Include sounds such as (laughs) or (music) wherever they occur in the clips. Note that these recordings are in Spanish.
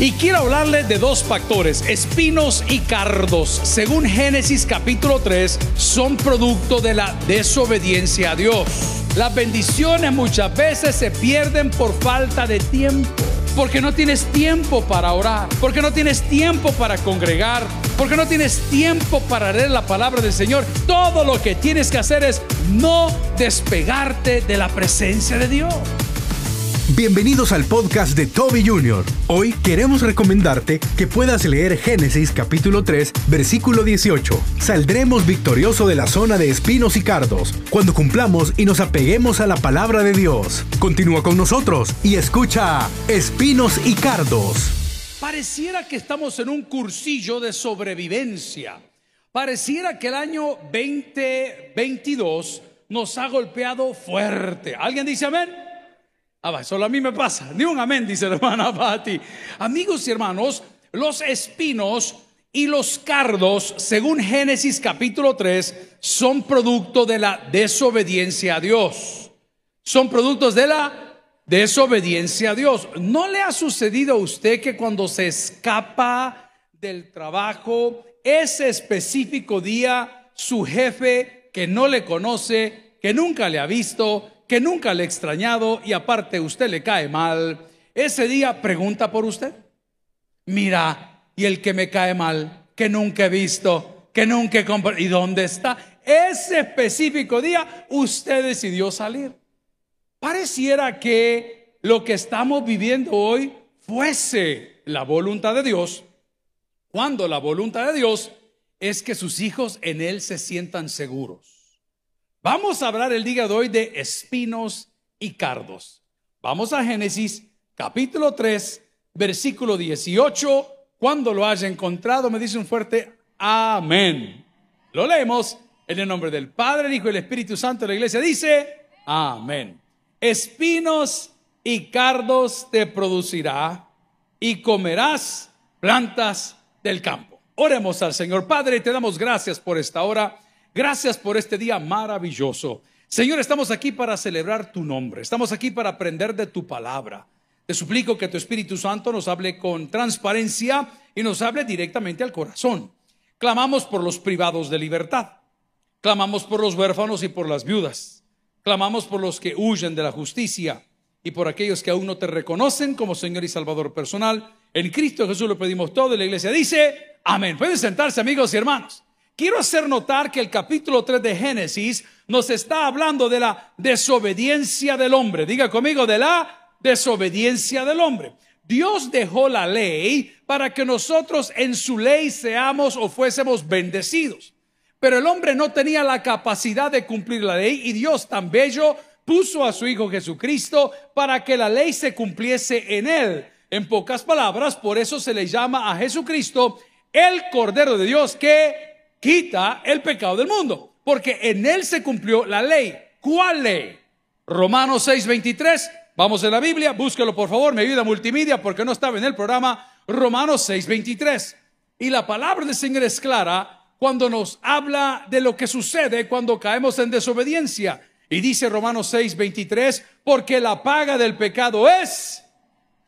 Y quiero hablarle de dos factores, espinos y cardos. Según Génesis capítulo 3, son producto de la desobediencia a Dios. Las bendiciones muchas veces se pierden por falta de tiempo. Porque no tienes tiempo para orar, porque no tienes tiempo para congregar, porque no tienes tiempo para leer la palabra del Señor. Todo lo que tienes que hacer es no despegarte de la presencia de Dios. Bienvenidos al podcast de Toby Jr. Hoy queremos recomendarte que puedas leer Génesis capítulo 3, versículo 18. Saldremos victorioso de la zona de espinos y cardos cuando cumplamos y nos apeguemos a la palabra de Dios. Continúa con nosotros y escucha Espinos y Cardos. Pareciera que estamos en un cursillo de sobrevivencia. Pareciera que el año 2022 nos ha golpeado fuerte. ¿Alguien dice amén? Ah, solo a mí me pasa. Ni un amén, dice la hermana (laughs) Patti. Amigos y hermanos, los espinos y los cardos, según Génesis capítulo 3, son producto de la desobediencia a Dios. Son productos de la desobediencia a Dios. ¿No le ha sucedido a usted que cuando se escapa del trabajo, ese específico día, su jefe que no le conoce, que nunca le ha visto, que nunca le ha extrañado y aparte usted le cae mal, ese día pregunta por usted. Mira, y el que me cae mal, que nunca he visto, que nunca he comprado, ¿y dónde está? Ese específico día usted decidió salir. Pareciera que lo que estamos viviendo hoy fuese la voluntad de Dios, cuando la voluntad de Dios es que sus hijos en Él se sientan seguros. Vamos a hablar el día de hoy de espinos y cardos. Vamos a Génesis capítulo 3, versículo 18. Cuando lo haya encontrado, me dice un fuerte amén. Lo leemos en el nombre del Padre, el Hijo y el Espíritu Santo de la iglesia. Dice amén. Espinos y cardos te producirá y comerás plantas del campo. Oremos al Señor Padre y te damos gracias por esta hora. Gracias por este día maravilloso. Señor, estamos aquí para celebrar tu nombre. Estamos aquí para aprender de tu palabra. Te suplico que tu Espíritu Santo nos hable con transparencia y nos hable directamente al corazón. Clamamos por los privados de libertad. Clamamos por los huérfanos y por las viudas. Clamamos por los que huyen de la justicia y por aquellos que aún no te reconocen como Señor y Salvador personal. En Cristo Jesús lo pedimos todo y la iglesia dice, amén. Pueden sentarse amigos y hermanos. Quiero hacer notar que el capítulo 3 de Génesis nos está hablando de la desobediencia del hombre. Diga conmigo, de la desobediencia del hombre. Dios dejó la ley para que nosotros en su ley seamos o fuésemos bendecidos. Pero el hombre no tenía la capacidad de cumplir la ley y Dios tan bello puso a su Hijo Jesucristo para que la ley se cumpliese en él. En pocas palabras, por eso se le llama a Jesucristo el Cordero de Dios que quita el pecado del mundo, porque en él se cumplió la ley. ¿Cuál ley? Romanos 6:23. Vamos en la Biblia, búsquelo por favor, me ayuda multimedia porque no estaba en el programa. Romanos 6:23. Y la palabra del Señor es clara cuando nos habla de lo que sucede cuando caemos en desobediencia. Y dice Romanos 6:23, porque la paga del pecado es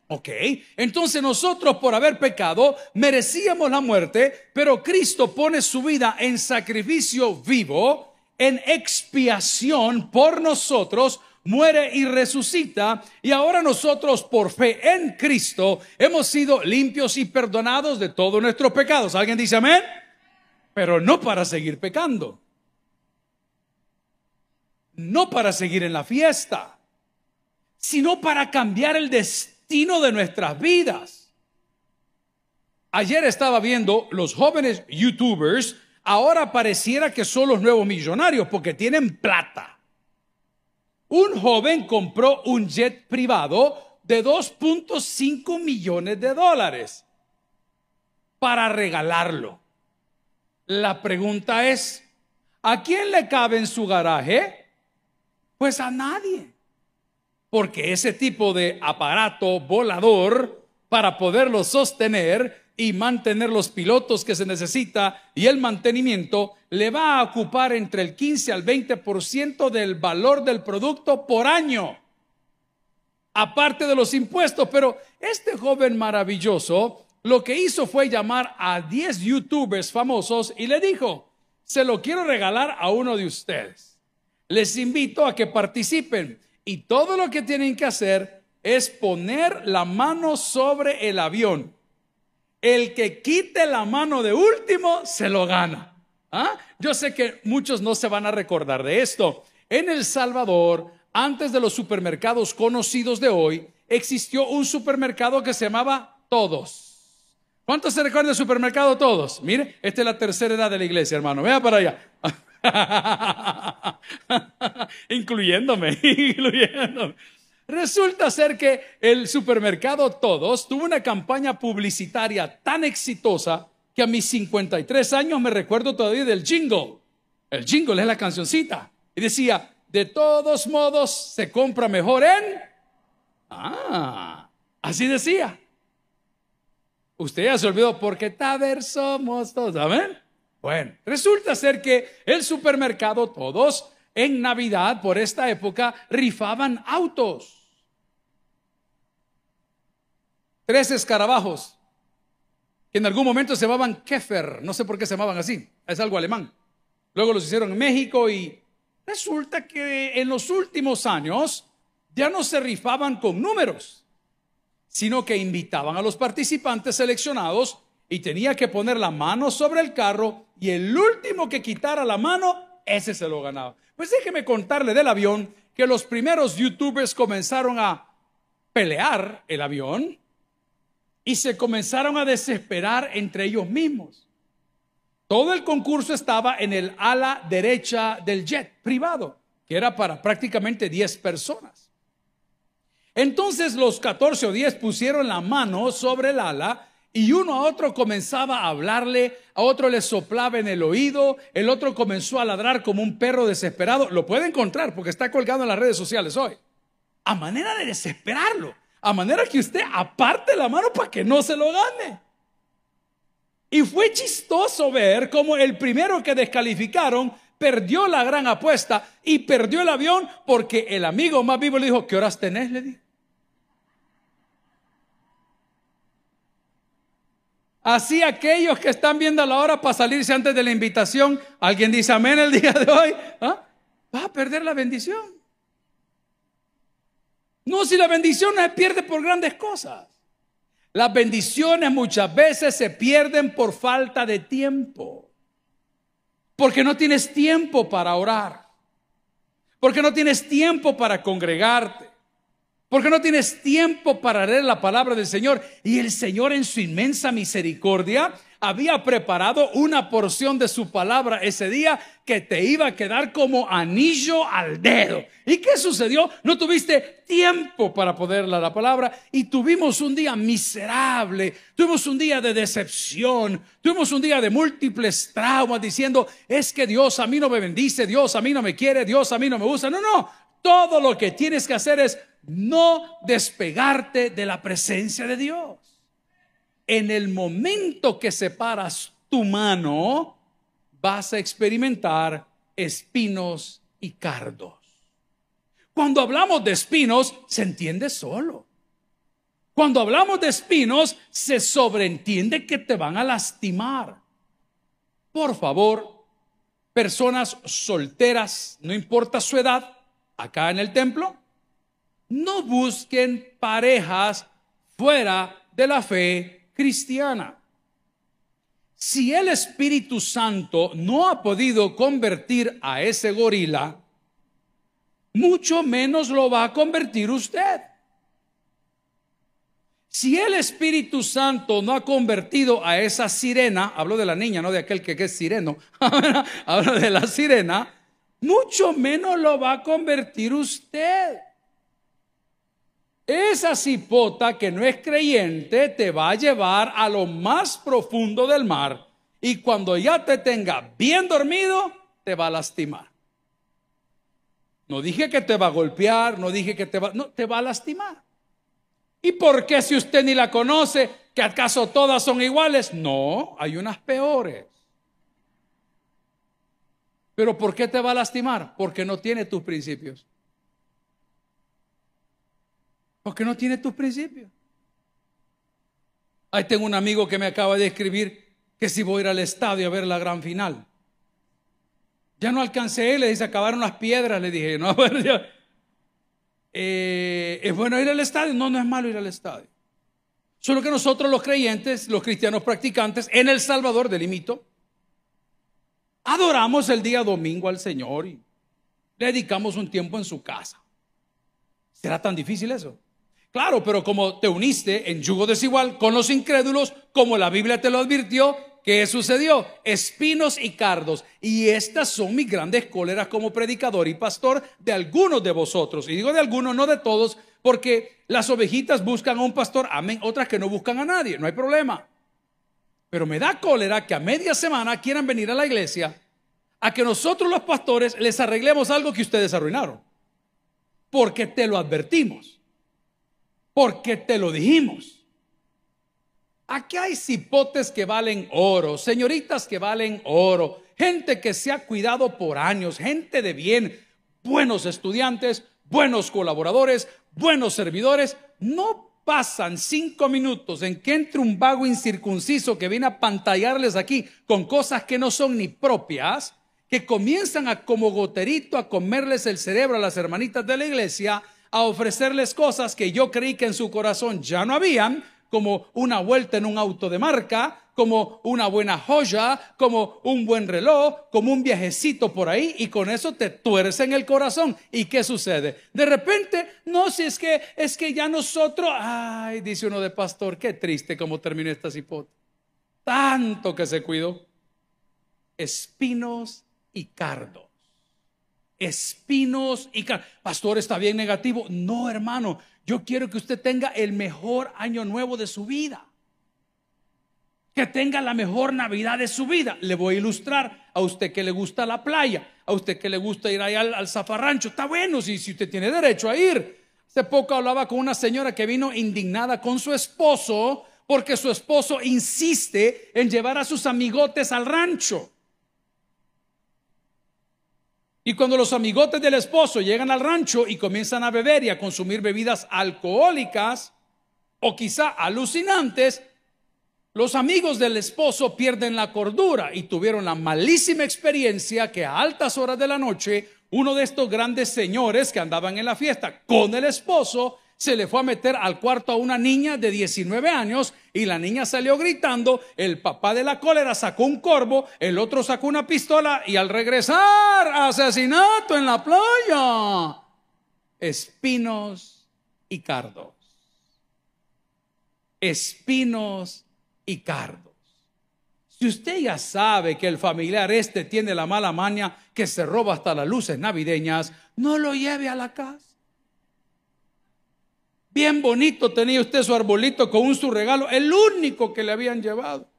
Ok, entonces nosotros por haber pecado merecíamos la muerte, pero Cristo pone su vida en sacrificio vivo, en expiación por nosotros, muere y resucita, y ahora nosotros por fe en Cristo hemos sido limpios y perdonados de todos nuestros pecados. ¿Alguien dice amén? Pero no para seguir pecando, no para seguir en la fiesta, sino para cambiar el destino de nuestras vidas. Ayer estaba viendo los jóvenes youtubers, ahora pareciera que son los nuevos millonarios porque tienen plata. Un joven compró un jet privado de 2.5 millones de dólares para regalarlo. La pregunta es, ¿a quién le cabe en su garaje? Pues a nadie porque ese tipo de aparato volador, para poderlo sostener y mantener los pilotos que se necesita y el mantenimiento, le va a ocupar entre el 15 al 20% del valor del producto por año. aparte de los impuestos. Pero este joven maravilloso lo que hizo fue llamar a 10 youtubers famosos y le dijo, se lo quiero regalar a uno de ustedes. Les invito a que participen y todo lo que tienen que hacer es poner la mano sobre el avión. El que quite la mano de último se lo gana. ¿Ah? Yo sé que muchos no se van a recordar de esto. En El Salvador, antes de los supermercados conocidos de hoy, existió un supermercado que se llamaba Todos. ¿Cuántos se recuerdan del supermercado Todos? Mire, esta es la tercera edad de la iglesia, hermano. Vea para allá. (laughs) (laughs) incluyéndome, (laughs) incluyéndome. Resulta ser que el supermercado Todos tuvo una campaña publicitaria tan exitosa que a mis 53 años me recuerdo todavía del jingle. El jingle es la cancioncita. Y decía, de todos modos se compra mejor en... Ah, así decía. Usted ya se olvidó porque taber somos todos, ¿saben? Bueno, resulta ser que el supermercado todos en Navidad por esta época rifaban autos. Tres escarabajos que en algún momento se llamaban Kefer, no sé por qué se llamaban así, es algo alemán. Luego los hicieron en México y resulta que en los últimos años ya no se rifaban con números, sino que invitaban a los participantes seleccionados y tenía que poner la mano sobre el carro y el último que quitara la mano, ese se lo ganaba. Pues déjeme contarle del avión que los primeros youtubers comenzaron a pelear el avión y se comenzaron a desesperar entre ellos mismos. Todo el concurso estaba en el ala derecha del jet privado, que era para prácticamente 10 personas. Entonces los 14 o 10 pusieron la mano sobre el ala y uno a otro comenzaba a hablarle, a otro le soplaba en el oído, el otro comenzó a ladrar como un perro desesperado. Lo puede encontrar porque está colgado en las redes sociales hoy. A manera de desesperarlo, a manera que usted aparte la mano para que no se lo gane. Y fue chistoso ver cómo el primero que descalificaron perdió la gran apuesta y perdió el avión porque el amigo más vivo le dijo, ¿qué horas tenés? Le. Así aquellos que están viendo la hora para salirse antes de la invitación, alguien dice amén el día de hoy, ¿ah? va a perder la bendición. No, si la bendición no se pierde por grandes cosas. Las bendiciones muchas veces se pierden por falta de tiempo. Porque no tienes tiempo para orar. Porque no tienes tiempo para congregarte porque no tienes tiempo para leer la palabra del Señor. Y el Señor en su inmensa misericordia había preparado una porción de su palabra ese día que te iba a quedar como anillo al dedo. ¿Y qué sucedió? No tuviste tiempo para poder leer la palabra y tuvimos un día miserable, tuvimos un día de decepción, tuvimos un día de múltiples traumas diciendo, es que Dios a mí no me bendice, Dios a mí no me quiere, Dios a mí no me usa. No, no, todo lo que tienes que hacer es no despegarte de la presencia de Dios. En el momento que separas tu mano, vas a experimentar espinos y cardos. Cuando hablamos de espinos, se entiende solo. Cuando hablamos de espinos, se sobreentiende que te van a lastimar. Por favor, personas solteras, no importa su edad, acá en el templo, no busquen parejas fuera de la fe cristiana. Si el Espíritu Santo no ha podido convertir a ese gorila, mucho menos lo va a convertir usted. Si el Espíritu Santo no ha convertido a esa sirena, hablo de la niña, no de aquel que, es sireno, (laughs) hablo de la sirena, mucho menos lo va a convertir usted. Esa cipota que no es creyente te va a llevar a lo más profundo del mar y cuando ya te tenga bien dormido, te va a lastimar. No dije que te va a golpear, no dije que te va, no, te va a lastimar. ¿Y por qué si usted ni la conoce, que acaso todas son iguales? No, hay unas peores. Pero ¿por qué te va a lastimar? Porque no tiene tus principios. Porque no tiene tus principios. Ahí tengo un amigo que me acaba de escribir que si voy a ir al estadio a ver la gran final. Ya no alcancé, le dice, acabaron las piedras, le dije, no, (laughs) bueno, eh, ¿es bueno ir al estadio? No, no es malo ir al estadio. Solo que nosotros los creyentes, los cristianos practicantes, en El Salvador, delimito, adoramos el día domingo al Señor y dedicamos un tiempo en su casa. ¿Será tan difícil eso? Claro, pero como te uniste en yugo desigual con los incrédulos, como la Biblia te lo advirtió, ¿qué sucedió? Espinos y cardos. Y estas son mis grandes cóleras como predicador y pastor de algunos de vosotros. Y digo de algunos, no de todos, porque las ovejitas buscan a un pastor, amén, otras que no buscan a nadie, no hay problema. Pero me da cólera que a media semana quieran venir a la iglesia a que nosotros los pastores les arreglemos algo que ustedes arruinaron. Porque te lo advertimos. Porque te lo dijimos. Aquí hay cipotes que valen oro, señoritas que valen oro, gente que se ha cuidado por años, gente de bien, buenos estudiantes, buenos colaboradores, buenos servidores, no pasan cinco minutos en que entre un vago incircunciso que viene a pantallarles aquí con cosas que no son ni propias, que comienzan a como goterito a comerles el cerebro a las hermanitas de la iglesia, a ofrecerles cosas que yo creí que en su corazón ya no habían, como una vuelta en un auto de marca, como una buena joya, como un buen reloj, como un viajecito por ahí y con eso te tuercen el corazón. ¿Y qué sucede? De repente, no, si es que es que ya nosotros, ay, dice uno de pastor, qué triste como terminó esta cipote. Tanto que se cuidó. Espinos y cardos. Espinos y. Pastor, está bien negativo. No, hermano, yo quiero que usted tenga el mejor año nuevo de su vida que tenga la mejor Navidad de su vida. Le voy a ilustrar a usted que le gusta la playa, a usted que le gusta ir allá al, zafarrancho. Está bueno si, si usted tiene derecho a ir. Hace poco hablaba con una señora que vino indignada con su esposo porque su esposo insiste en llevar a sus amigotes al rancho. Y cuando los amigotes del esposo llegan al rancho y comienzan a beber y a consumir bebidas alcohólicas o quizá alucinantes, los amigos del esposo pierden la cordura y tuvieron la malísima experiencia que a altas horas de la noche uno de estos grandes señores que andaban en la fiesta con el esposo se le fue a meter al cuarto a una niña de 19 años y la niña salió gritando, el papá de la cólera sacó un corvo, el otro sacó una pistola y al regresar, asesinato en la playa, espinos y cardos. Espinos y cardos. Si usted ya sabe que el familiar este tiene la mala maña que se roba hasta las luces navideñas, no lo lleve a la casa. Bien bonito tenía usted su arbolito con su regalo, el único que le habían llevado.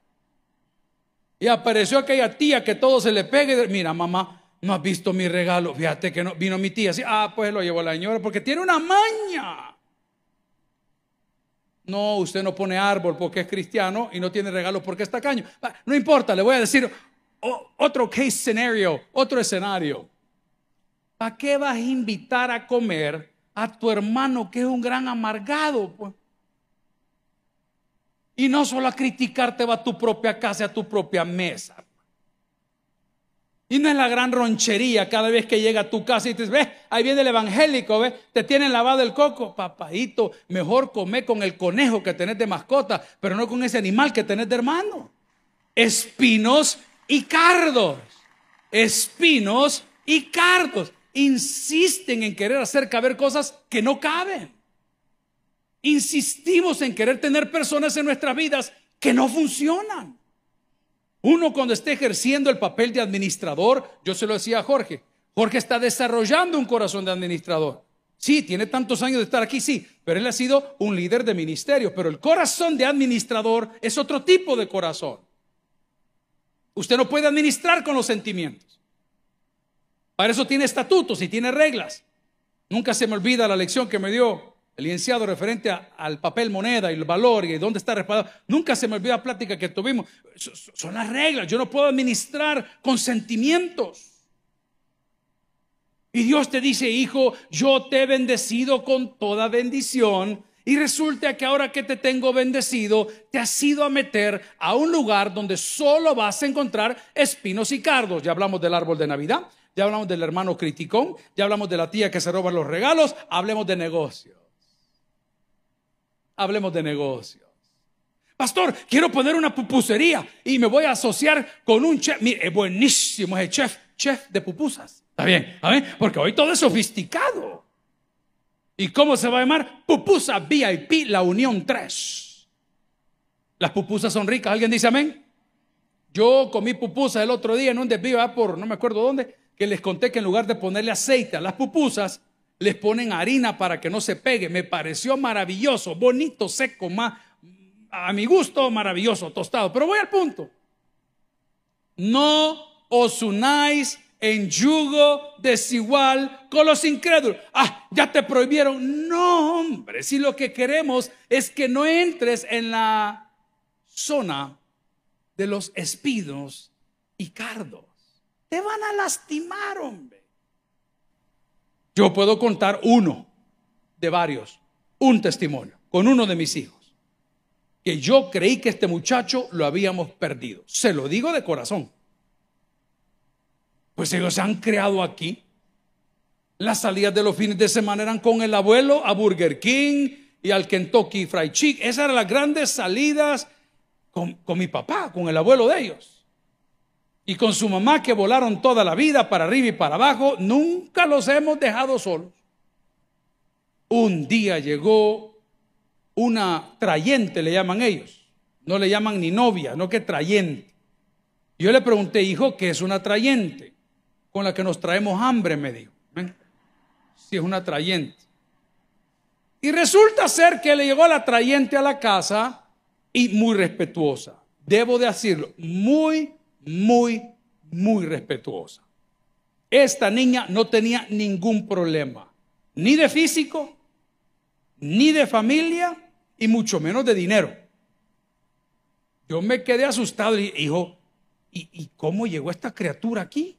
Y apareció aquella tía que todo se le pegue. Mira, mamá, no has visto mi regalo. Fíjate que no, vino mi tía así. Ah, pues lo llevó la señora porque tiene una maña. No, usted no pone árbol porque es cristiano y no tiene regalo porque es tacaño. No importa, le voy a decir otro case scenario, otro escenario. ¿Para qué vas a invitar a comer a tu hermano que es un gran amargado? Pues? Y no solo a criticarte va a tu propia casa, a tu propia mesa. Y no es la gran ronchería cada vez que llega a tu casa y dices, ve, ahí viene el evangélico, ve, te tienen lavado el coco. Papadito, mejor come con el conejo que tenés de mascota, pero no con ese animal que tenés de hermano. Espinos y cardos. Espinos y cardos. Insisten en querer hacer caber cosas que no caben. Insistimos en querer tener personas en nuestras vidas que no funcionan. Uno cuando esté ejerciendo el papel de administrador, yo se lo decía a Jorge, Jorge está desarrollando un corazón de administrador. Sí, tiene tantos años de estar aquí, sí, pero él ha sido un líder de ministerio, pero el corazón de administrador es otro tipo de corazón. Usted no puede administrar con los sentimientos. Para eso tiene estatutos y tiene reglas. Nunca se me olvida la lección que me dio el licenciado referente al papel moneda y el valor y dónde está respaldado. Nunca se me olvida la plática que tuvimos. Son las reglas. Yo no puedo administrar con sentimientos. Y Dios te dice, hijo, yo te he bendecido con toda bendición. Y resulta que ahora que te tengo bendecido, te has ido a meter a un lugar donde solo vas a encontrar espinos y cardos. Ya hablamos del árbol de Navidad, ya hablamos del hermano criticón, ya hablamos de la tía que se roba los regalos, hablemos de negocios. Hablemos de negocios. Pastor, quiero poner una pupusería y me voy a asociar con un chef. Mire, es buenísimo ese chef, chef de pupusas. Está bien, Porque hoy todo es sofisticado. ¿Y cómo se va a llamar? Pupusa VIP, la Unión 3. Las pupusas son ricas. ¿Alguien dice amén? Yo comí pupusas el otro día en un desvío, por no me acuerdo dónde, que les conté que en lugar de ponerle aceite a las pupusas, les ponen harina para que no se pegue. Me pareció maravilloso, bonito, seco, más, a mi gusto, maravilloso, tostado. Pero voy al punto. No os unáis en yugo desigual con los incrédulos. Ah, ya te prohibieron. No, hombre, si lo que queremos es que no entres en la zona de los espinos y cardos. Van a lastimar, hombre. Yo puedo contar uno de varios, un testimonio, con uno de mis hijos, que yo creí que este muchacho lo habíamos perdido. Se lo digo de corazón. Pues ellos se han creado aquí. Las salidas de los fines de semana eran con el abuelo a Burger King y al Kentucky Fried Chicken. Esas eran las grandes salidas con, con mi papá, con el abuelo de ellos. Y con su mamá que volaron toda la vida para arriba y para abajo. Nunca los hemos dejado solos. Un día llegó una trayente, le llaman ellos. No le llaman ni novia, no que trayente. Yo le pregunté, hijo, ¿qué es una trayente? con la que nos traemos hambre, me dijo. Si es una trayente. Y resulta ser que le llegó la trayente a la casa y muy respetuosa. Debo decirlo, muy, muy, muy respetuosa. Esta niña no tenía ningún problema, ni de físico, ni de familia, y mucho menos de dinero. Yo me quedé asustado y dijo, ¿y, ¿y cómo llegó esta criatura aquí?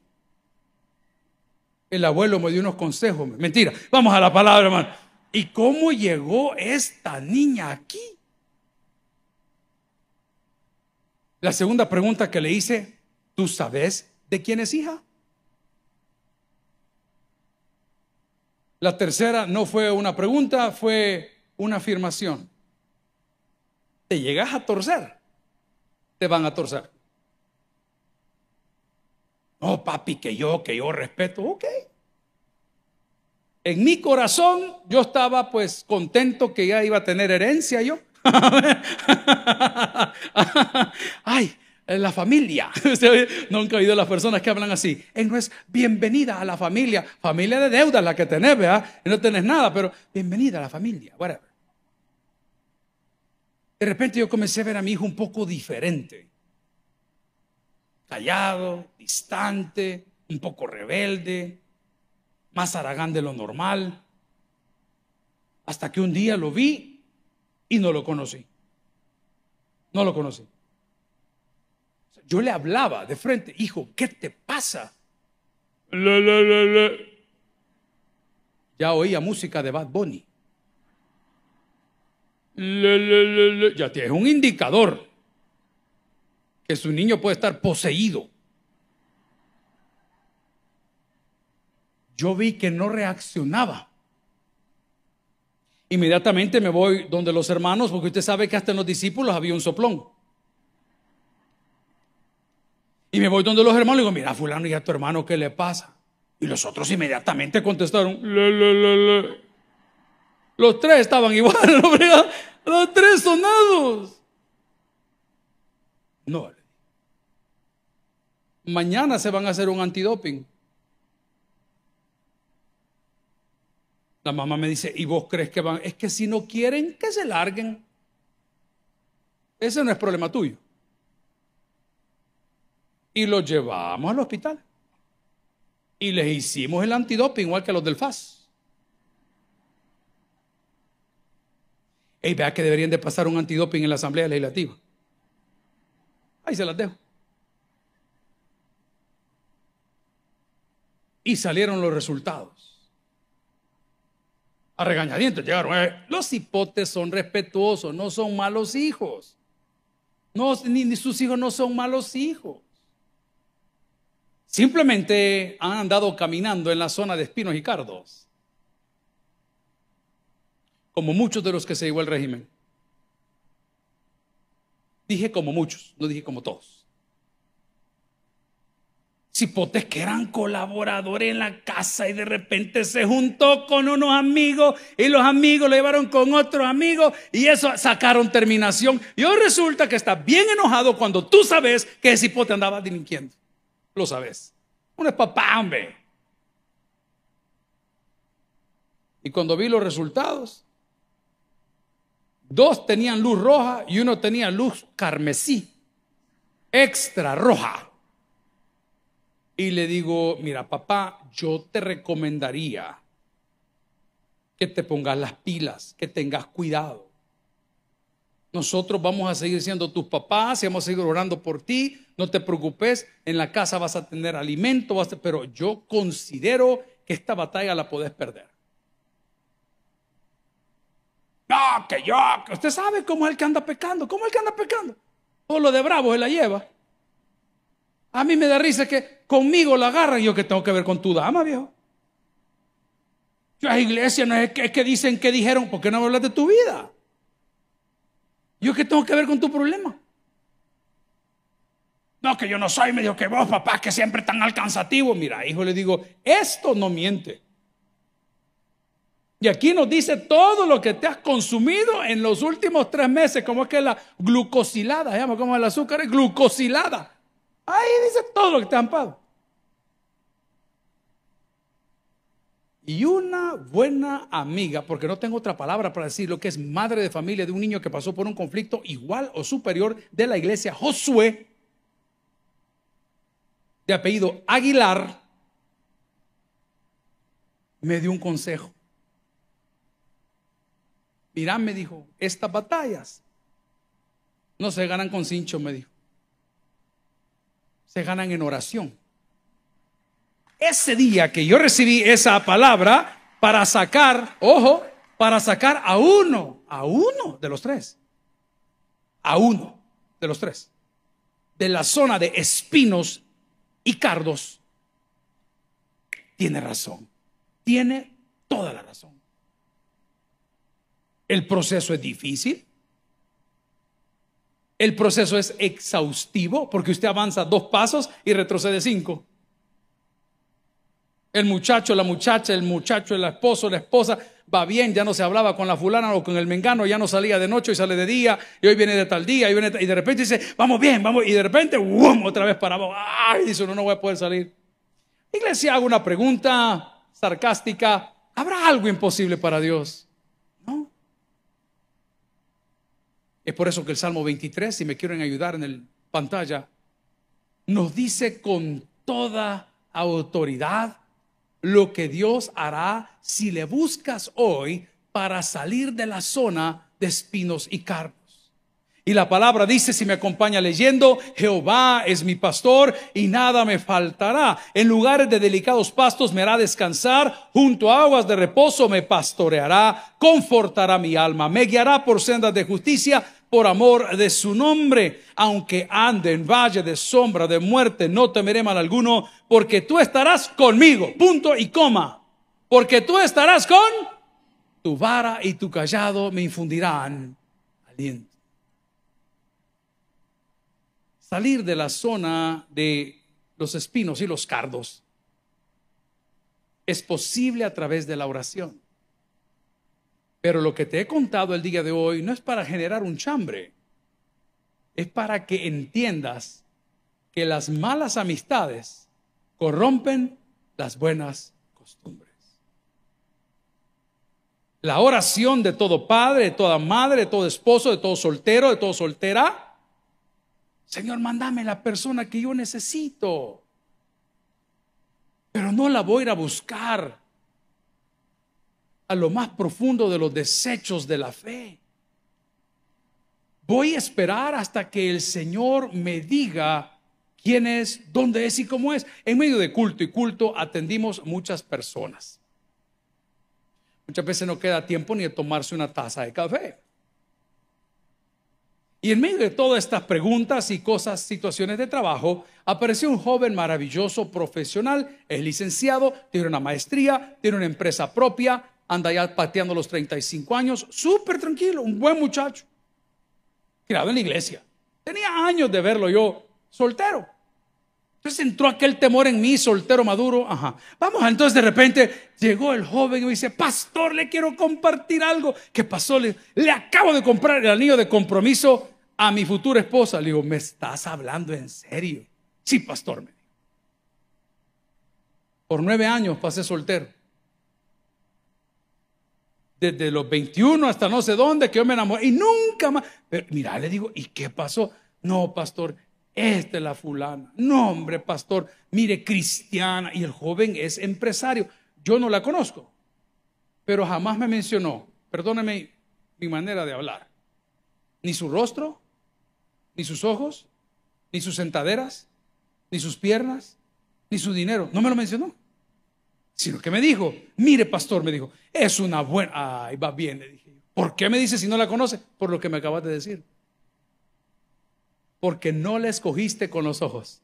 El abuelo me dio unos consejos. Mentira. Vamos a la palabra, hermano. ¿Y cómo llegó esta niña aquí? La segunda pregunta que le hice, ¿tú sabes de quién es hija? La tercera no fue una pregunta, fue una afirmación. Te llegas a torcer, te van a torcer. No, papi, que yo, que yo respeto. Ok. En mi corazón yo estaba pues contento que ya iba a tener herencia yo. (laughs) Ay, la familia. (laughs) Nunca he oído a las personas que hablan así. no es bienvenida a la familia. Familia de deuda la que tenés, ¿verdad? Y no tenés nada, pero bienvenida a la familia. De repente yo comencé a ver a mi hijo un poco diferente callado, distante, un poco rebelde, más aragán de lo normal, hasta que un día lo vi y no lo conocí. No lo conocí. Yo le hablaba de frente, hijo, ¿qué te pasa? Ya oía música de Bad Bunny. Ya tienes un indicador que su niño puede estar poseído. Yo vi que no reaccionaba. Inmediatamente me voy donde los hermanos, porque usted sabe que hasta en los discípulos había un soplón. Y me voy donde los hermanos y digo, mira, fulano y a tu hermano, ¿qué le pasa? Y los otros inmediatamente contestaron, Los tres estaban igual, (laughs) los tres sonados. No, Mañana se van a hacer un antidoping. La mamá me dice, ¿y vos crees que van? Es que si no quieren, que se larguen. Ese no es problema tuyo. Y los llevamos al hospital. Y les hicimos el antidoping, igual que los del FAS. Y vea que deberían de pasar un antidoping en la Asamblea Legislativa. Ahí se las dejo. Y salieron los resultados. A regañadientes llegaron. eh, los hipotes son respetuosos, no son malos hijos. No, ni, ni sus hijos no son malos hijos. Simplemente han andado caminando en la zona de espinos y cardos. Como muchos de los que se llevó el régimen. Dije como muchos, no dije como todos. Cipotes que eran colaboradores en la casa y de repente se juntó con unos amigos y los amigos lo llevaron con otros amigos y eso sacaron terminación. Y hoy resulta que está bien enojado cuando tú sabes que cipote andaba delinquiendo. Lo sabes. Uno es papá, hombre. Y cuando vi los resultados, dos tenían luz roja y uno tenía luz carmesí, extra roja. Y le digo, mira, papá, yo te recomendaría que te pongas las pilas, que tengas cuidado. Nosotros vamos a seguir siendo tus papás y vamos a seguir orando por ti. No te preocupes, en la casa vas a tener alimento, vas a- pero yo considero que esta batalla la podés perder. No, que yo, que usted sabe cómo es el que anda pecando, cómo es el que anda pecando. Todo lo de bravo se la lleva. A mí me da risa que conmigo la agarran yo que tengo que ver con tu dama, viejo. Yo a iglesia no es que, es que dicen que dijeron, ¿por qué no hablas de tu vida? Yo que tengo que ver con tu problema. No, que yo no soy medio que vos, papá, que siempre tan alcanzativo. Mira, hijo, le digo, esto no miente. Y aquí nos dice todo lo que te has consumido en los últimos tres meses, como es que la glucosilada, se llama como el azúcar, es glucosilada. Ahí dice todo lo que te han pagado. Y una buena amiga, porque no tengo otra palabra para decir lo que es madre de familia de un niño que pasó por un conflicto igual o superior de la iglesia, Josué, de apellido Aguilar, me dio un consejo. Mira, me dijo, estas batallas no se ganan con cincho, me dijo. Se ganan en oración. Ese día que yo recibí esa palabra para sacar, ojo, para sacar a uno, a uno de los tres, a uno de los tres, de la zona de espinos y cardos, tiene razón, tiene toda la razón. El proceso es difícil. El proceso es exhaustivo porque usted avanza dos pasos y retrocede cinco. El muchacho, la muchacha, el muchacho, el esposo, la esposa, va bien, ya no se hablaba con la fulana o con el mengano, ya no salía de noche y sale de día, y hoy viene de tal día, y, viene, y de repente dice, vamos bien, vamos, y de repente, ¡wum! otra vez para abajo, ¡ay! Dice uno, no voy a poder salir. Iglesia, hago una pregunta sarcástica, ¿habrá algo imposible para Dios? No. Es por eso que el Salmo 23, si me quieren ayudar en el pantalla, nos dice con toda autoridad lo que Dios hará si le buscas hoy para salir de la zona de espinos y cardos. Y la palabra dice, si me acompaña leyendo, Jehová es mi pastor y nada me faltará. En lugares de delicados pastos me hará descansar, junto a aguas de reposo me pastoreará, confortará mi alma, me guiará por sendas de justicia por amor de su nombre. Aunque ande en valle de sombra de muerte, no temeré mal alguno, porque tú estarás conmigo. Punto y coma. Porque tú estarás con tu vara y tu callado me infundirán aliento. Salir de la zona de los espinos y los cardos es posible a través de la oración. Pero lo que te he contado el día de hoy no es para generar un chambre, es para que entiendas que las malas amistades corrompen las buenas costumbres. La oración de todo padre, de toda madre, de todo esposo, de todo soltero, de todo soltera. Señor, mándame la persona que yo necesito. Pero no la voy a ir a buscar a lo más profundo de los desechos de la fe. Voy a esperar hasta que el Señor me diga quién es, dónde es y cómo es. En medio de culto y culto atendimos muchas personas. Muchas veces no queda tiempo ni de tomarse una taza de café. Y en medio de todas estas preguntas y cosas, situaciones de trabajo, apareció un joven maravilloso, profesional, es licenciado, tiene una maestría, tiene una empresa propia, anda ya pateando los 35 años, súper tranquilo, un buen muchacho, criado en la iglesia. Tenía años de verlo yo soltero. Entonces entró aquel temor en mí, soltero maduro. Ajá. Vamos, entonces de repente llegó el joven y me dice, pastor, le quiero compartir algo. ¿Qué pasó? Le, le acabo de comprar el anillo de compromiso a mi futura esposa. Le digo, ¿me estás hablando en serio? Sí, pastor. Me Por nueve años pasé soltero. Desde los 21 hasta no sé dónde, que yo me enamoré. Y nunca más. Pero mira, le digo, ¿y qué pasó? No, pastor, esta es la fulana. No, hombre, pastor, mire, cristiana. Y el joven es empresario. Yo no la conozco, pero jamás me mencionó, perdóneme mi manera de hablar, ni su rostro, ni sus ojos, ni sus sentaderas, ni sus piernas, ni su dinero. No me lo mencionó. Sino que me dijo, mire pastor, me dijo, es una buena... Ay, va bien, le dije. ¿Por qué me dice si no la conoce? Por lo que me acabas de decir porque no le escogiste con los ojos,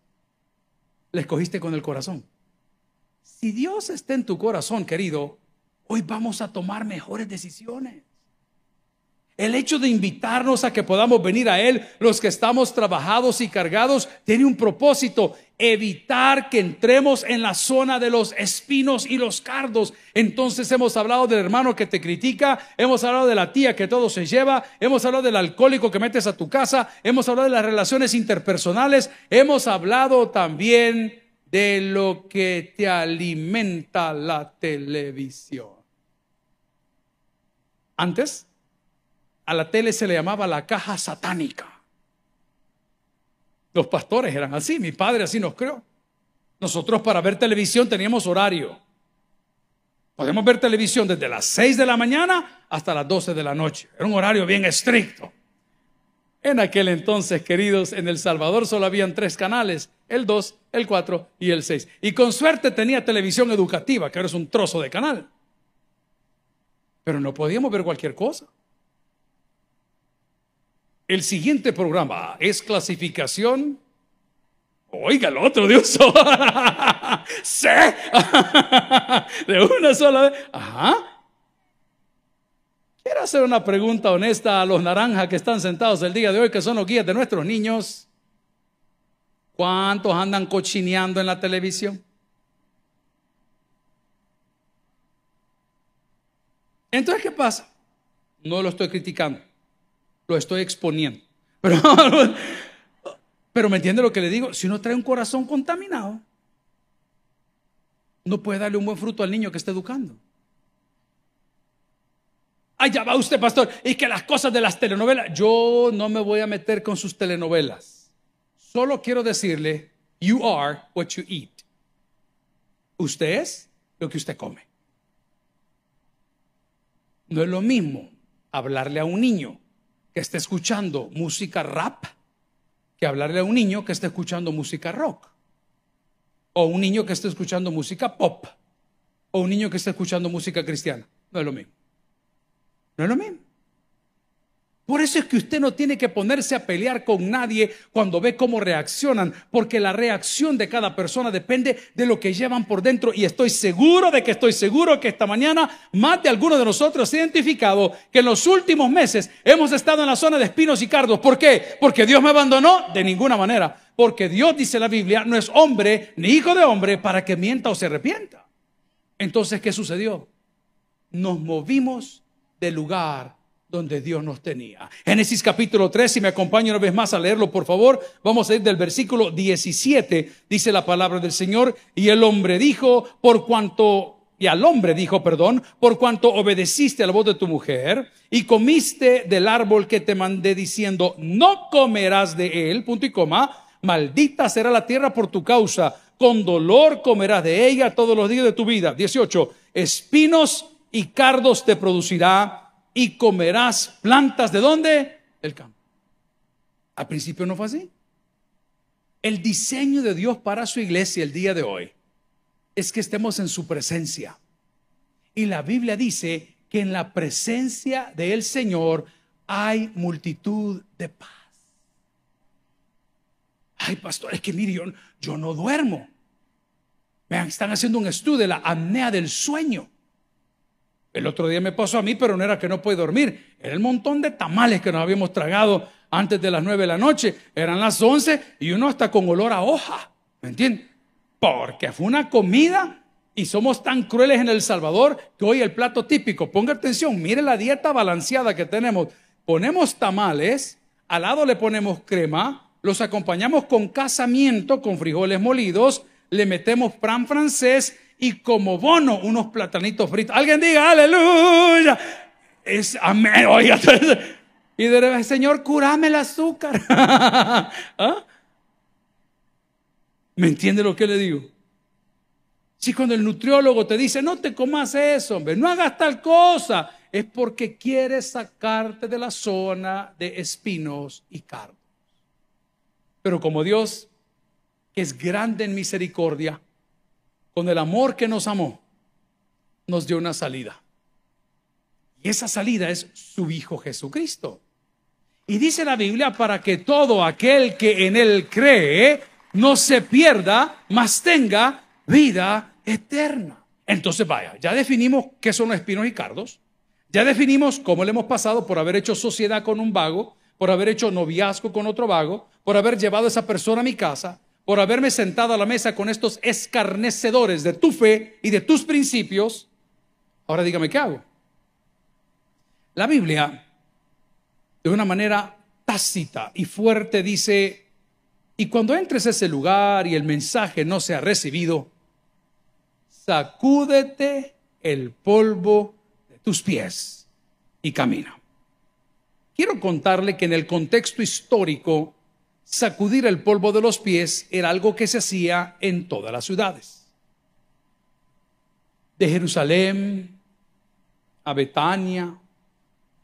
le escogiste con el corazón. Si Dios está en tu corazón, querido, hoy vamos a tomar mejores decisiones. El hecho de invitarnos a que podamos venir a Él, los que estamos trabajados y cargados, tiene un propósito, evitar que entremos en la zona de los espinos y los cardos. Entonces hemos hablado del hermano que te critica, hemos hablado de la tía que todo se lleva, hemos hablado del alcohólico que metes a tu casa, hemos hablado de las relaciones interpersonales, hemos hablado también de lo que te alimenta la televisión. Antes a la tele se le llamaba la caja satánica. Los pastores eran así, mi padre así nos creó. Nosotros para ver televisión teníamos horario. Podemos ver televisión desde las 6 de la mañana hasta las 12 de la noche. Era un horario bien estricto. En aquel entonces, queridos, en El Salvador solo habían tres canales, el 2, el 4 y el 6. Y con suerte tenía televisión educativa, que ahora es un trozo de canal. Pero no podíamos ver cualquier cosa. El siguiente programa es clasificación. Oiga, el otro Dios. (laughs) ¡Sí! (laughs) De una sola vez. Ajá. Quiero hacer una pregunta honesta a los naranjas que están sentados el día de hoy, que son los guías de nuestros niños. ¿Cuántos andan cochineando en la televisión? Entonces, ¿qué pasa? No lo estoy criticando lo estoy exponiendo. (laughs) Pero, pero me entiende lo que le digo, si uno trae un corazón contaminado, no puede darle un buen fruto al niño que está educando. Allá va usted, pastor, y que las cosas de las telenovelas, yo no me voy a meter con sus telenovelas. Solo quiero decirle, you are what you eat. Usted es lo que usted come. No es lo mismo hablarle a un niño que esté escuchando música rap que hablarle a un niño que esté escuchando música rock. O un niño que esté escuchando música pop. O un niño que esté escuchando música cristiana. No es lo mismo. No es lo mismo. Por eso es que usted no tiene que ponerse a pelear con nadie cuando ve cómo reaccionan, porque la reacción de cada persona depende de lo que llevan por dentro. Y estoy seguro de que estoy seguro que esta mañana más de alguno de nosotros ha identificado que en los últimos meses hemos estado en la zona de espinos y cardos. ¿Por qué? Porque Dios me abandonó de ninguna manera. Porque Dios, dice la Biblia, no es hombre ni hijo de hombre para que mienta o se arrepienta. Entonces, ¿qué sucedió? Nos movimos del lugar donde Dios nos tenía. Génesis capítulo 3, si me acompaña una vez más a leerlo, por favor, vamos a ir del versículo 17, dice la palabra del Señor, y el hombre dijo, por cuanto, y al hombre dijo, perdón, por cuanto obedeciste a la voz de tu mujer y comiste del árbol que te mandé diciendo, no comerás de él, punto y coma, maldita será la tierra por tu causa, con dolor comerás de ella todos los días de tu vida. 18, espinos y cardos te producirá y comerás plantas de dónde? Del campo. Al principio no fue así. El diseño de Dios para su iglesia el día de hoy es que estemos en su presencia. Y la Biblia dice que en la presencia del Señor hay multitud de paz. Ay, pastor, es que mire, yo, no duermo. Vean, están haciendo un estudio de la apnea del sueño. El otro día me pasó a mí, pero no era que no puede dormir. Era el montón de tamales que nos habíamos tragado antes de las nueve de la noche. Eran las once y uno hasta con olor a hoja. ¿Me entiendes? Porque fue una comida y somos tan crueles en El Salvador que hoy el plato típico, ponga atención, mire la dieta balanceada que tenemos. Ponemos tamales, al lado le ponemos crema, los acompañamos con casamiento, con frijoles molidos, le metemos pan francés y como bono unos platanitos fritos. Alguien diga, aleluya. Es amén. Oiga, y de Señor, curame el azúcar. (laughs) ¿Ah? ¿Me entiende lo que le digo? Si cuando el nutriólogo te dice, no te comas eso, hombre, no hagas tal cosa, es porque quiere sacarte de la zona de espinos y cardos. Pero como Dios, que es grande en misericordia, con el amor que nos amó, nos dio una salida. Y esa salida es su Hijo Jesucristo. Y dice la Biblia para que todo aquel que en Él cree no se pierda, mas tenga vida eterna. Entonces vaya, ya definimos qué son los espinos y cardos. Ya definimos cómo le hemos pasado por haber hecho sociedad con un vago, por haber hecho noviazgo con otro vago, por haber llevado a esa persona a mi casa, por haberme sentado a la mesa con estos escarnecedores de tu fe y de tus principios. Ahora dígame qué hago. La Biblia, de una manera tácita y fuerte, dice, y cuando entres a ese lugar y el mensaje no se ha recibido, sacúdete el polvo de tus pies y camina. Quiero contarle que en el contexto histórico, sacudir el polvo de los pies era algo que se hacía en todas las ciudades. De Jerusalén a Betania,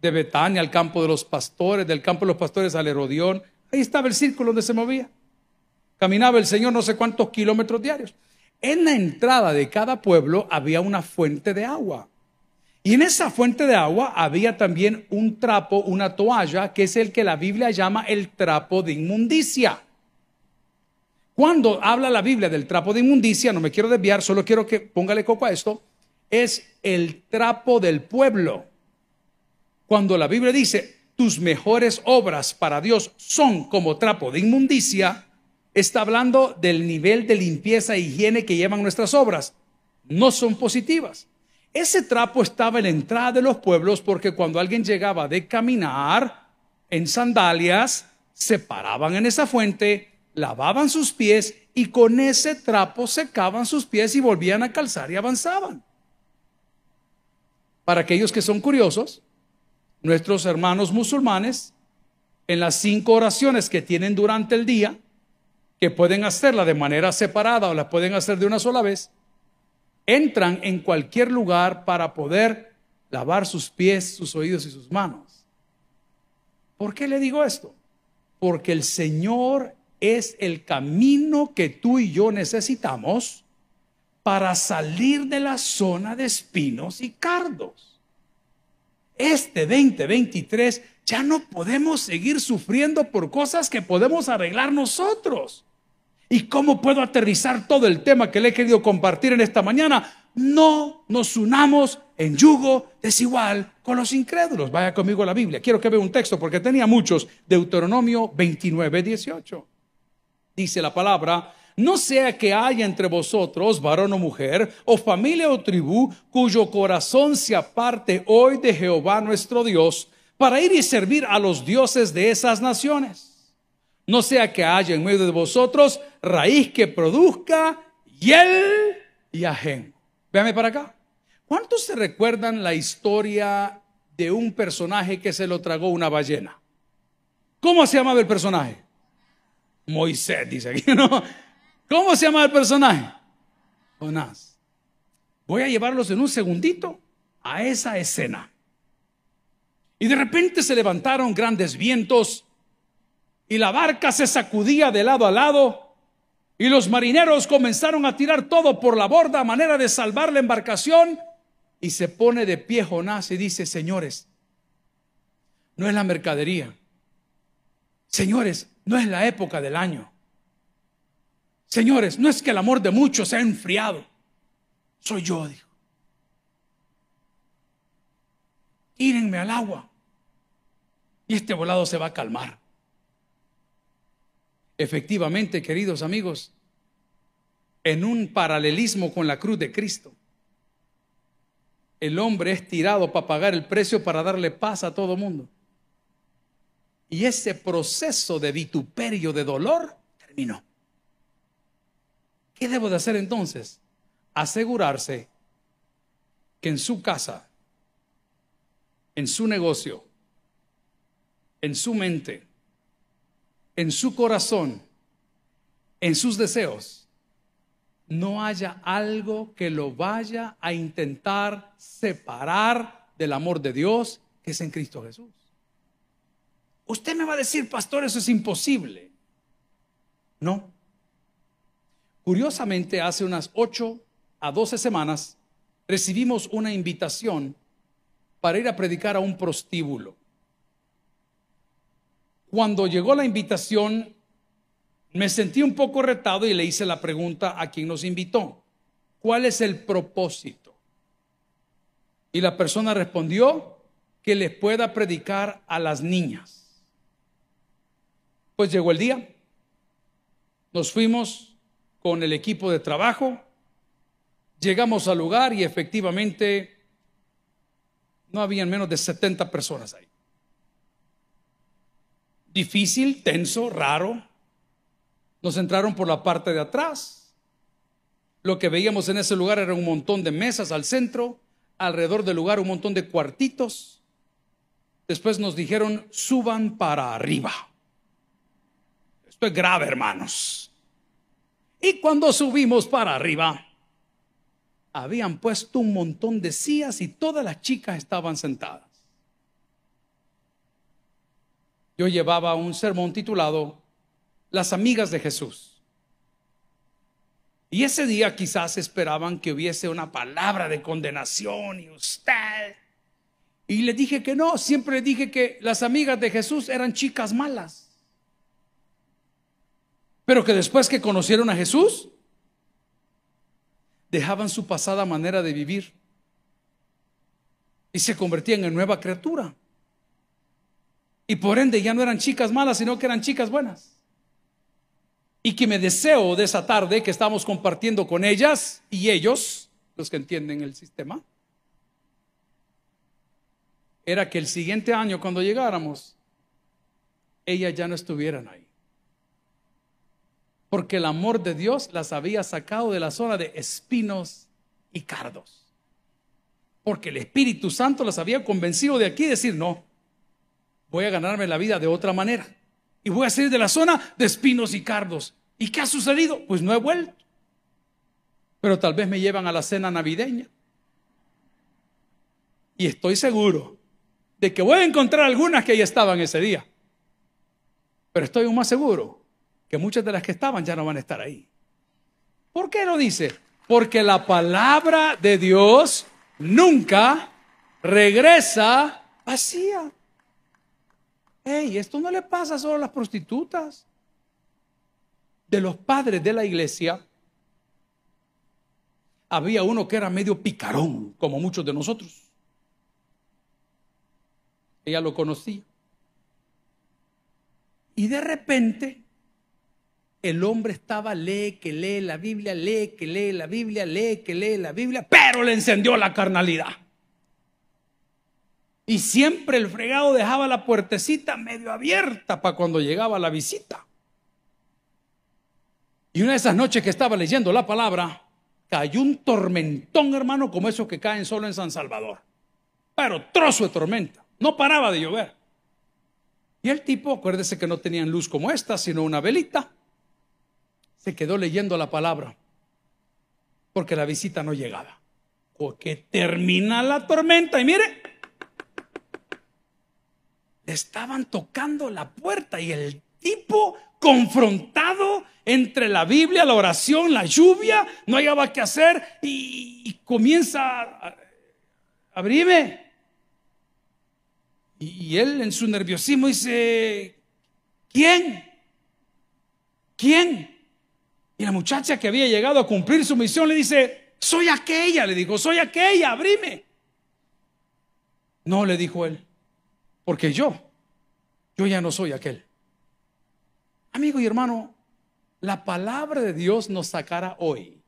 de Betania al campo de los pastores, del campo de los pastores al Herodión. Ahí estaba el círculo donde se movía. Caminaba el Señor no sé cuántos kilómetros diarios. En la entrada de cada pueblo había una fuente de agua. Y en esa fuente de agua había también un trapo, una toalla, que es el que la Biblia llama el trapo de inmundicia. Cuando habla la Biblia del trapo de inmundicia, no me quiero desviar, solo quiero que póngale coco a esto, es el trapo del pueblo. Cuando la Biblia dice, tus mejores obras para Dios son como trapo de inmundicia, está hablando del nivel de limpieza e higiene que llevan nuestras obras. No son positivas. Ese trapo estaba en la entrada de los pueblos porque cuando alguien llegaba de caminar en sandalias, se paraban en esa fuente, lavaban sus pies y con ese trapo secaban sus pies y volvían a calzar y avanzaban. Para aquellos que son curiosos, nuestros hermanos musulmanes, en las cinco oraciones que tienen durante el día, que pueden hacerla de manera separada o la pueden hacer de una sola vez, entran en cualquier lugar para poder lavar sus pies, sus oídos y sus manos. ¿Por qué le digo esto? Porque el Señor es el camino que tú y yo necesitamos para salir de la zona de espinos y cardos. Este 2023 ya no podemos seguir sufriendo por cosas que podemos arreglar nosotros. ¿Y cómo puedo aterrizar todo el tema que le he querido compartir en esta mañana? No nos unamos en yugo desigual con los incrédulos. Vaya conmigo a la Biblia. Quiero que vea un texto porque tenía muchos. Deuteronomio 29, 18. Dice la palabra, no sea que haya entre vosotros, varón o mujer, o familia o tribu, cuyo corazón se aparte hoy de Jehová nuestro Dios, para ir y servir a los dioses de esas naciones no sea que haya en medio de vosotros raíz que produzca hiel y ajen. Véame para acá. ¿Cuántos se recuerdan la historia de un personaje que se lo tragó una ballena? ¿Cómo se llamaba el personaje? Moisés, dice aquí, (laughs) ¿no? ¿Cómo se llamaba el personaje? Jonás. Voy a llevarlos en un segundito a esa escena. Y de repente se levantaron grandes vientos y la barca se sacudía de lado a lado Y los marineros comenzaron a tirar todo por la borda a manera de salvar la embarcación. Y se pone de pie Jonás y dice, señores, no es la mercadería. Señores, no es la época del año. Señores, no es que el amor de muchos se ha enfriado. Soy yo, dijo. Tírenme al agua. Y este volado se va a calmar. Efectivamente, queridos amigos, en un paralelismo con la cruz de Cristo, el hombre es tirado para pagar el precio para darle paz a todo mundo. Y ese proceso de vituperio, de dolor, terminó. ¿Qué debo de hacer entonces? Asegurarse que en su casa, en su negocio, en su mente, en su corazón, en sus deseos, no haya algo que lo vaya a intentar separar del amor de Dios que es en Cristo Jesús. Usted me va a decir, pastor, eso es imposible. No. Curiosamente, hace unas 8 a 12 semanas recibimos una invitación para ir a predicar a un prostíbulo. Cuando llegó la invitación, me sentí un poco retado y le hice la pregunta a quien nos invitó. ¿Cuál es el propósito? Y la persona respondió que les pueda predicar a las niñas. Pues llegó el día. Nos fuimos con el equipo de trabajo. Llegamos al lugar y efectivamente no habían menos de 70 personas ahí difícil, tenso, raro. Nos entraron por la parte de atrás. Lo que veíamos en ese lugar era un montón de mesas al centro, alrededor del lugar un montón de cuartitos. Después nos dijeron, suban para arriba. Esto es grave, hermanos. Y cuando subimos para arriba, habían puesto un montón de sillas y todas las chicas estaban sentadas. Yo llevaba un sermón titulado Las amigas de Jesús. Y ese día quizás esperaban que hubiese una palabra de condenación y usted. Y le dije que no, siempre le dije que las amigas de Jesús eran chicas malas. Pero que después que conocieron a Jesús, dejaban su pasada manera de vivir y se convertían en nueva criatura. Y por ende ya no eran chicas malas, sino que eran chicas buenas. Y que me deseo de esa tarde que estamos compartiendo con ellas y ellos, los que entienden el sistema, era que el siguiente año cuando llegáramos, ellas ya no estuvieran ahí. Porque el amor de Dios las había sacado de la zona de espinos y cardos. Porque el Espíritu Santo las había convencido de aquí decir, no, voy a ganarme la vida de otra manera. Y voy a salir de la zona de espinos y cardos. ¿Y qué ha sucedido? Pues no he vuelto. Pero tal vez me llevan a la cena navideña. Y estoy seguro de que voy a encontrar algunas que ya estaban ese día. Pero estoy aún más seguro que muchas de las que estaban ya no van a estar ahí. ¿Por qué lo dice? Porque la palabra de Dios nunca regresa vacía. Hey, esto no le pasa solo a las prostitutas. De los padres de la iglesia, había uno que era medio picarón, como muchos de nosotros. Ella lo conocía. Y de repente, el hombre estaba, lee que lee la Biblia, lee que lee la Biblia, lee que lee la Biblia, pero le encendió la carnalidad. Y siempre el fregado dejaba la puertecita medio abierta para cuando llegaba la visita. Y una de esas noches que estaba leyendo la palabra, cayó un tormentón, hermano, como esos que caen solo en San Salvador. Pero trozo de tormenta. No paraba de llover. Y el tipo, acuérdese que no tenían luz como esta, sino una velita, se quedó leyendo la palabra. Porque la visita no llegaba. Porque termina la tormenta y mire, estaban tocando la puerta y el tipo confrontado entre la Biblia, la oración, la lluvia, no hallaba qué hacer y, comienza a abrirme. Y, él en su nerviosismo dice, ¿quién? ¿Quién? Y la muchacha que había llegado a cumplir su misión le dice, soy aquella, le dijo, soy aquella, abrime. No, le dijo él, porque yo, yo ya no soy aquel. Amigo y hermano, la palabra de Dios nos sacará hoy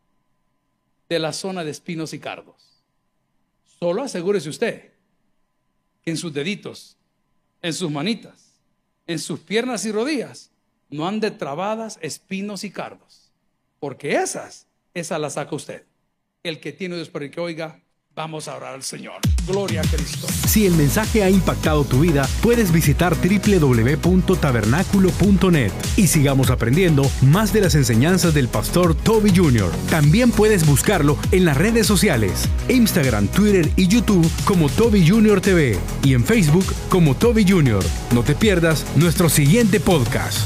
de la zona de espinos y cardos. Solo asegúrese usted que en sus deditos, en sus manitas, en sus piernas y rodillas, no ande trabadas espinos y cardos. Porque esas, esas las saca usted. El que tiene Dios para que oiga, Vamos a orar al Señor. Gloria a Cristo. Si el mensaje ha impactado tu vida, puedes visitar www.tabernaculo.net y sigamos aprendiendo más de las enseñanzas del pastor Toby Jr. También puedes buscarlo en las redes sociales, Instagram, Twitter y YouTube como Toby Jr. TV y en Facebook como Toby Jr. No te pierdas nuestro siguiente podcast.